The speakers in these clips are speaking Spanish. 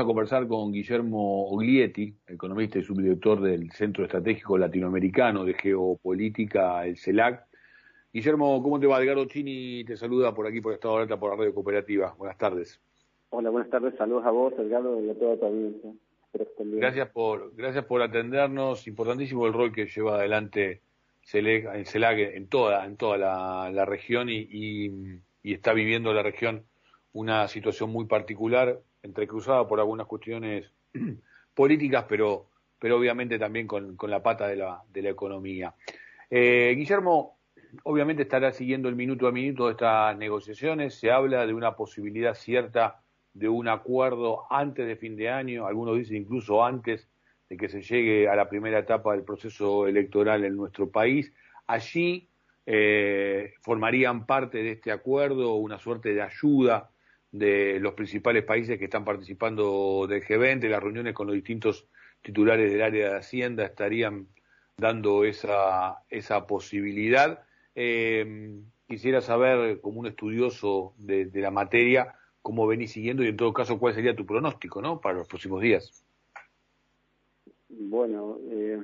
a conversar con Guillermo Oglietti, economista y subdirector del Centro Estratégico Latinoamericano de Geopolítica, el CELAC. Guillermo, ¿cómo te va? Edgardo Chini te saluda por aquí, por Estado de Alerta, por la Radio Cooperativa. Buenas tardes. Hola, buenas tardes. Saludos a vos, Edgardo, y a toda tu audiencia. Gracias por, gracias por atendernos. Importantísimo el rol que lleva adelante el CELAC en toda, en toda la, región y está viviendo la región una situación muy particular entrecruzada por algunas cuestiones políticas, pero, pero obviamente también con, la pata de la, de la economía. Eh, Guillermo, obviamente estará siguiendo el minuto a minuto de estas negociaciones. Se habla de una posibilidad cierta de un acuerdo antes de fin de año, algunos dicen incluso antes de que se llegue a la primera etapa del proceso electoral en nuestro país. Allí eh, formarían parte de este acuerdo una suerte de ayuda de los principales países que están participando del G20, las reuniones con los distintos titulares del área de Hacienda estarían dando esa, esa posibilidad. Eh, quisiera saber, como un estudioso de, la materia, cómo venís siguiendo y en todo caso cuál sería tu pronóstico ¿no? para los próximos días. Bueno, eh,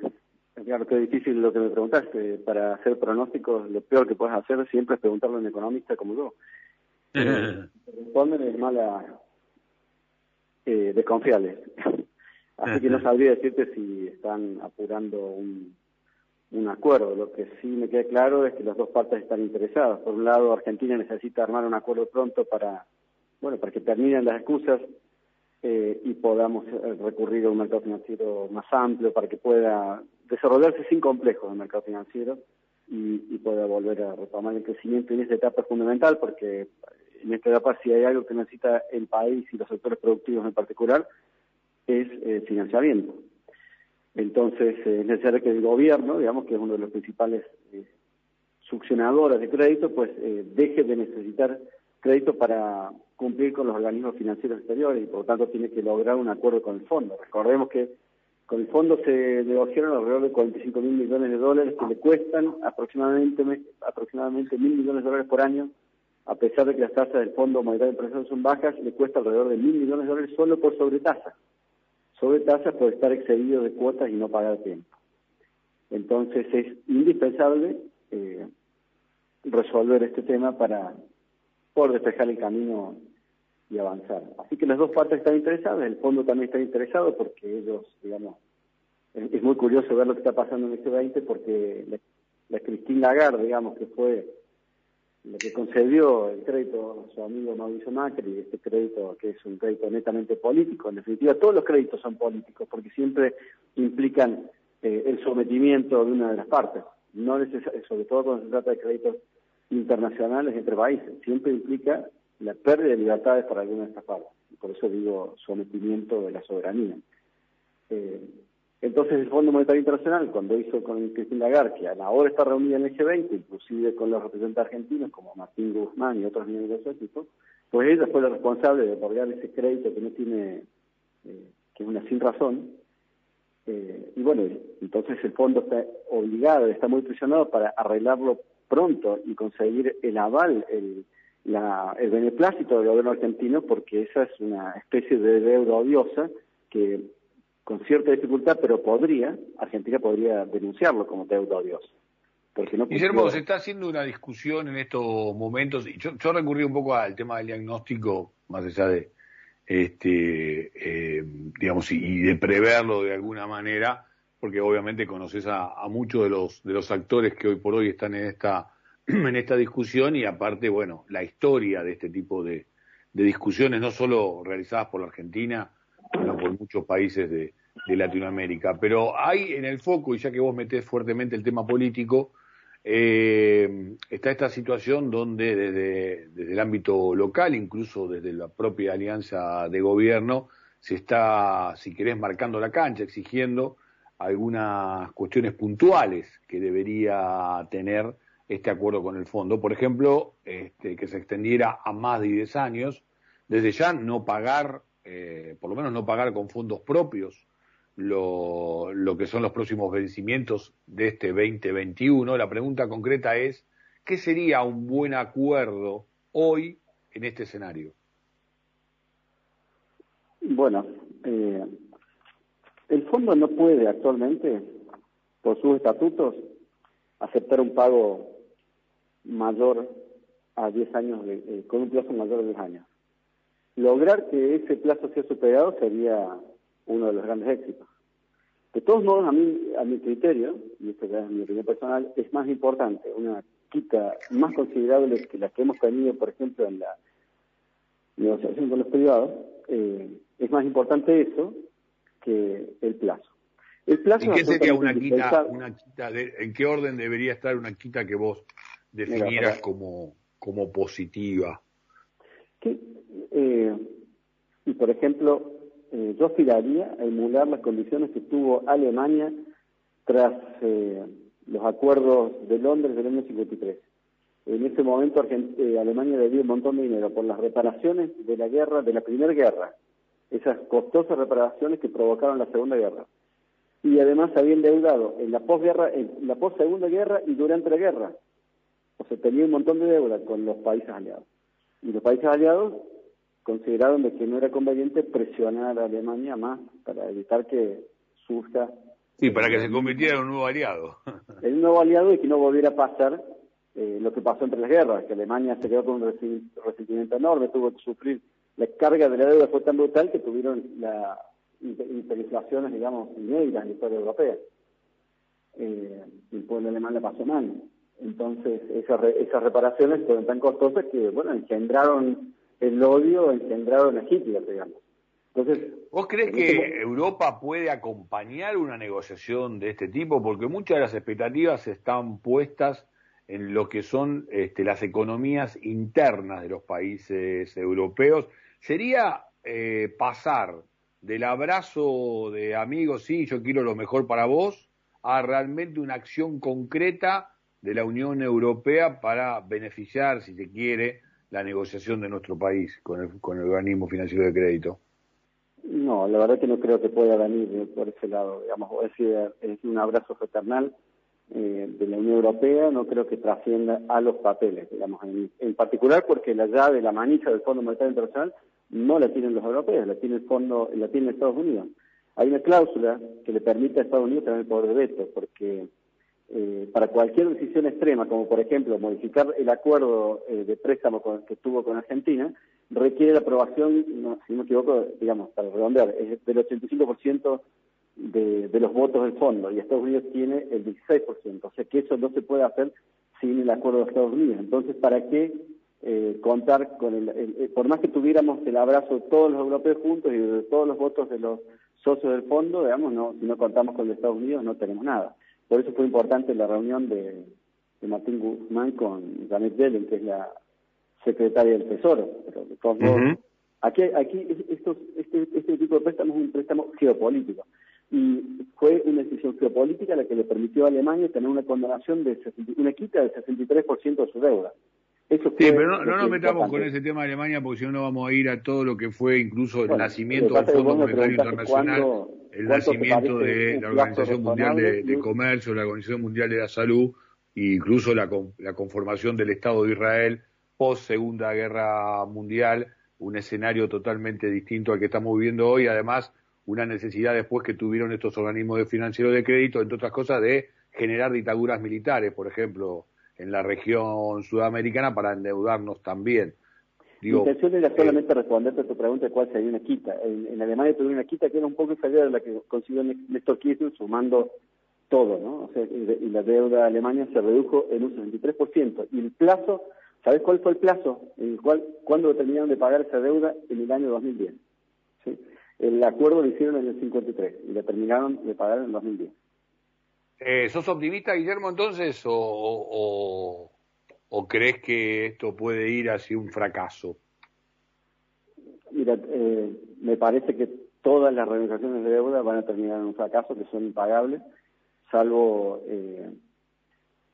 claro que es difícil lo que me preguntaste. Para hacer pronósticos, lo peor que puedes hacer siempre es preguntarle a un economista como yo. Responden es mala eh, desconfiables. Así que no sabría decirte si están apurando un, un acuerdo. Lo que sí me queda claro es que las dos partes están interesadas. Por un lado, Argentina necesita armar un acuerdo pronto para, bueno, para que terminen las excusas eh, y podamos eh, recurrir a un mercado financiero más amplio para que pueda desarrollarse sin complejos el mercado financiero y, y pueda volver a retomar el crecimiento. en esta etapa es fundamental porque en esta etapa si hay algo que necesita el país y los sectores productivos en particular, es eh, financiamiento. Entonces eh, es necesario que el gobierno, digamos que es uno de los principales eh, succionadores de crédito, pues deje de necesitar crédito para cumplir con los organismos financieros exteriores y por lo tanto tiene que lograr un acuerdo con el fondo. Recordemos que con el fondo se negociaron alrededor de 45 mil millones de dólares que le cuestan aproximadamente aproximadamente mil millones de dólares por año a pesar de que las tasas del Fondo Monetario Internacional son bajas, le cuesta alrededor de mil millones de dólares solo por sobretasa. Sobretasa por estar excedido de cuotas y no pagar tiempo. Entonces es indispensable eh, resolver este tema para poder despejar el camino y avanzar. Así que las dos partes están interesadas, el fondo también está interesado porque ellos, digamos, es, muy curioso ver lo que está pasando en este 20 porque la, la Christine Lagarde, digamos, que fue lo que concedió el crédito a su amigo Mauricio Macri, este crédito que es un crédito netamente político, en definitiva todos los créditos son políticos porque siempre implican eh, el sometimiento de una de las partes, no sobre todo cuando se trata de créditos internacionales entre países, siempre implica la pérdida de libertades para alguna de estas partes, por eso digo sometimiento de la soberanía. Eh, entonces el Fondo Monetario Internacional, cuando hizo con Cristina Lagarde, que ahora está reunida en el G20, inclusive con los representantes argentinos como Martín Guzmán y otros miembros de su equipo, pues ella fue la responsable de otorgar ese crédito que no tiene, eh, que es una sin razón. Eh, y bueno, entonces el fondo está obligado, está muy presionado para arreglarlo pronto y conseguir el aval, el, la, el beneplácito del gobierno argentino, porque esa es una especie de deuda odiosa que con cierta dificultad, pero podría, Argentina podría denunciarlo como deuda Dios. Porque no Guillermo, se está haciendo una discusión en estos momentos, y yo, yo recurrí un poco al tema del diagnóstico, más allá de, este, eh, digamos, y, de preverlo de alguna manera, porque obviamente conoces a, muchos de los, de los actores que hoy por hoy están en esta, en esta discusión y aparte, bueno, la historia de este tipo de, discusiones, no solo realizadas por la Argentina, sino por muchos países de, de Latinoamérica. Pero hay en el foco, y ya que vos metés fuertemente el tema político, eh, está esta situación donde desde, desde, el ámbito local, incluso desde la propia alianza de gobierno, se está, si querés, marcando la cancha, exigiendo algunas cuestiones puntuales que debería tener este acuerdo con el fondo. Por ejemplo, este, que se extendiera a más de 10 años, desde ya no pagar, eh, por lo menos no pagar con fondos propios lo, lo que son los próximos vencimientos de este 2021. La pregunta concreta es, ¿qué sería un buen acuerdo hoy en este escenario? Bueno, eh, el fondo no puede actualmente, por sus estatutos, aceptar un pago mayor a 10 años, eh, con un plazo mayor de 10 años. Lograr que ese plazo sea superado sería uno de los grandes éxitos. De todos modos, a mí, a mi criterio, y esto es mi opinión personal, es más importante una quita más considerable que la que hemos tenido, por ejemplo, en la negociación con los privados, eh, es más importante eso que el plazo. El plazo ¿En qué sería una quita, una quita en qué orden debería estar una quita que vos definieras como, como positiva? Eh, y por ejemplo, eh, yo aspiraría a emular las condiciones que tuvo Alemania tras eh, los acuerdos de Londres del año 53. En ese momento eh, Alemania le dio un montón de dinero por las reparaciones de la guerra, de la primera guerra, esas costosas reparaciones que provocaron la segunda guerra. Y además se había endeudado en la posguerra, en la post-segunda guerra y durante la guerra. O sea, tenía un montón de deuda con los países aliados. Y los países aliados consideraron de que no era conveniente presionar a Alemania más para evitar que surja Sí, para que se convirtiera en un nuevo aliado. En un nuevo aliado y que no volviera a pasar eh, lo que pasó entre las guerras, que Alemania se quedó con un resentimiento enorme, tuvo que sufrir la carga de la deuda fue tan brutal que tuvieron la hiperinflaciones, digamos, inéditas en la historia europea. Eh, el pueblo alemán la pasó mal. Entonces, esas, esas reparaciones fueron tan costosas que, bueno, engendraron el odio, engendraron a Hitler, digamos. ¿Vos crees que Europa puede acompañar una negociación de este tipo? Porque muchas de las expectativas están puestas en lo que son este, las economías internas de los países europeos. ¿Sería eh, pasar del abrazo de amigos, sí, yo quiero lo mejor para vos, a realmente una acción concreta de la Unión Europea para beneficiar, si se quiere, la negociación de nuestro país con el, con el organismo financiero de crédito? No, la verdad que no creo que pueda venir por ese lado, digamos, es es un abrazo fraternal eh, de la Unión Europea, no creo que trascienda a los papeles, digamos, en, particular porque la llave, la manija del Fondo Monetario Internacional no la tienen los europeos, la tiene el fondo, la tiene Estados Unidos. Hay una cláusula que le permite a Estados Unidos tener el poder de veto, porque eh, para cualquier decisión extrema, como por ejemplo modificar el acuerdo eh, de préstamo que tuvo con Argentina, requiere la aprobación, si no me equivoco, digamos, para redondear, es del 85% de, de los votos del fondo y Estados Unidos tiene el 16%, o sea que eso no se puede hacer sin el acuerdo de Estados Unidos. Entonces, ¿para qué eh, contar con el, por más que tuviéramos el abrazo de todos los europeos juntos y de todos los votos de los socios del fondo, digamos, no, si no contamos con los Estados Unidos no tenemos nada. Por eso fue importante la reunión de, de Martín Guzmán con Janet Yellen, que es la secretaria del Tesoro. Pero aquí, aquí estos, este, este tipo de préstamos es un préstamo geopolítico. Y fue una decisión geopolítica la que le permitió a Alemania tener una condonación de una quita del 63% de su deuda. Eso sí, pero no, nos metamos con ese tema de Alemania porque si no, no vamos a ir a todo lo que fue incluso el nacimiento del Fondo Monetario Internacional, el nacimiento de la Organización Mundial de, Comercio, la Organización Mundial de la Salud e incluso la, la conformación del Estado de Israel post Segunda Guerra Mundial, un escenario totalmente distinto al que estamos viviendo hoy, además una necesidad después que tuvieron estos organismos de financiero de crédito, entre otras cosas, de generar dictaduras militares, por ejemplo, en la región sudamericana para endeudarnos también. Digo, Mi intención era solamente responderte a tu pregunta de cuál sería una quita. En, Alemania tuvieron una quita que era un poco inferior a la que consiguió Néstor Kirchner sumando todo, ¿no? O sea, y la deuda de Alemania se redujo en un 63%. Y el plazo ¿Sabes cuál fue el plazo en el cual, cuándo terminaron de pagar esa deuda? En el año 2010. ¿sí? El acuerdo lo hicieron en el 53 y la terminaron de pagar en el 2010. Eh, ¿Sos optimista, Guillermo, entonces, o, o, crees que esto puede ir hacia un fracaso? Mira, eh, me parece que todas las renegociaciones de deuda van a terminar en un fracaso, que son impagables, salvo... Eh,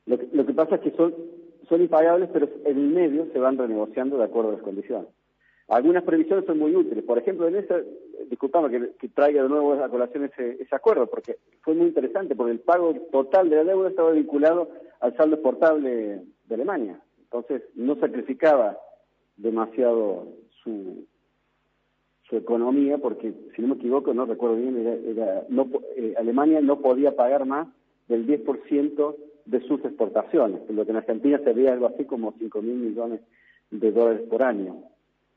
lo, que, lo que pasa es que son son impagables, pero en el medio se van renegociando de acuerdo a las condiciones. Algunas previsiones son muy útiles. Por ejemplo, en esa, disculpame que, traiga de nuevo a colación ese, ese acuerdo, porque fue muy interesante, porque el pago total de la deuda estaba vinculado al saldo exportable de Alemania. Entonces, no sacrificaba demasiado su, su economía, porque si no me equivoco, no recuerdo bien, era, no, eh, Alemania no podía pagar más del 10% de sus exportaciones, lo que en Argentina sería algo así como 5 mil millones de dólares por año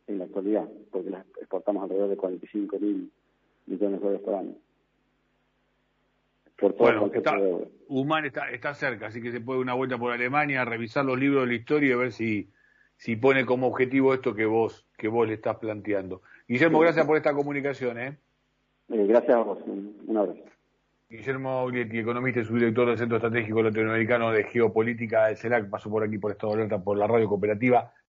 en la actualidad, porque las exportamos alrededor de 45 mil millones de dólares por año. Por todo bueno, está, Human está, está cerca, así que se puede una vuelta por Alemania, revisar los libros de la historia y ver si, si pone como objetivo esto que vos, que vos le estás planteando. Guillermo, gracias por esta comunicación. ¿eh? eh gracias a vos, un abrazo. Guillermo Aulietti, economista y subdirector del Centro Estratégico Latinoamericano de Geopolítica del CELAC, pasó por aquí por Estado de Alerta por la radio cooperativa